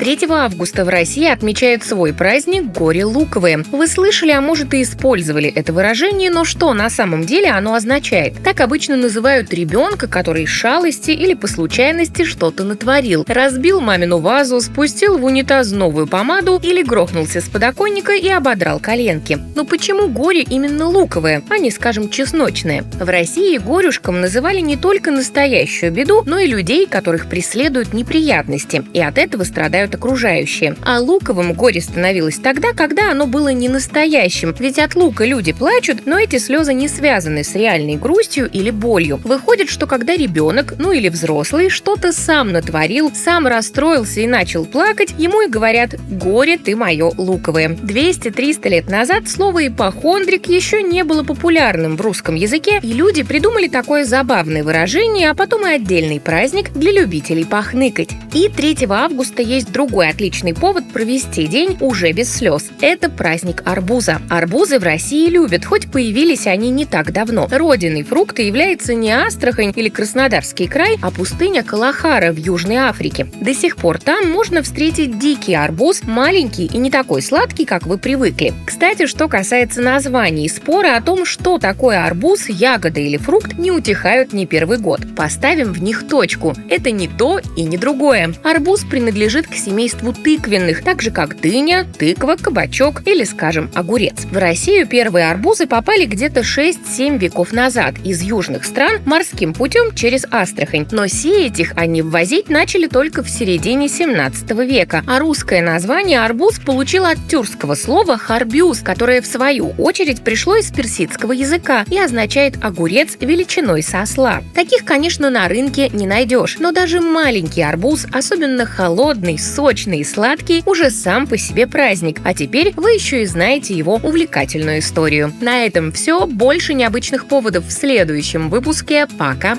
3 августа в России отмечают свой праздник «Горе луковые». Вы слышали, а может и использовали это выражение, но что на самом деле оно означает? Так обычно называют ребенка, который из шалости или по случайности что-то натворил. Разбил мамину вазу, спустил в унитаз новую помаду или грохнулся с подоконника и ободрал коленки. Но почему горе именно луковое, а не, скажем, чесночное? В России горюшком называли не только настоящую беду, но и людей, которых преследуют неприятности, и от этого страдают страдают окружающие. А луковым горе становилось тогда, когда оно было не настоящим. Ведь от лука люди плачут, но эти слезы не связаны с реальной грустью или болью. Выходит, что когда ребенок, ну или взрослый, что-то сам натворил, сам расстроился и начал плакать, ему и говорят «горе ты мое луковое». 200-300 лет назад слово «ипохондрик» еще не было популярным в русском языке, и люди придумали такое забавное выражение, а потом и отдельный праздник для любителей похныкать. И 3 августа есть другой отличный повод провести день уже без слез. Это праздник арбуза. Арбузы в России любят, хоть появились они не так давно. Родиной фрукта является не Астрахань или Краснодарский край, а пустыня Калахара в Южной Африке. До сих пор там можно встретить дикий арбуз, маленький и не такой сладкий, как вы привыкли. Кстати, что касается названий, споры о том, что такое арбуз, ягода или фрукт, не утихают не первый год. Поставим в них точку. Это не то и не другое. Арбуз принадлежит к семейству тыквенных, так же как дыня, тыква, кабачок или, скажем, огурец. В Россию первые арбузы попали где-то 6-7 веков назад из южных стран морским путем через Астрахань, но сеять их они ввозить начали только в середине 17 века, а русское название арбуз получило от тюркского слова «харбюз», которое в свою очередь пришло из персидского языка и означает огурец величиной со осла. Таких, конечно, на рынке не найдешь, но даже маленький арбуз, особенно холодный, сочный и сладкий, уже сам по себе праздник. А теперь вы еще и знаете его увлекательную историю. На этом все. Больше необычных поводов в следующем выпуске. Пока!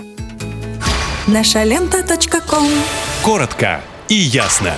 Наша лента. Коротко и ясно.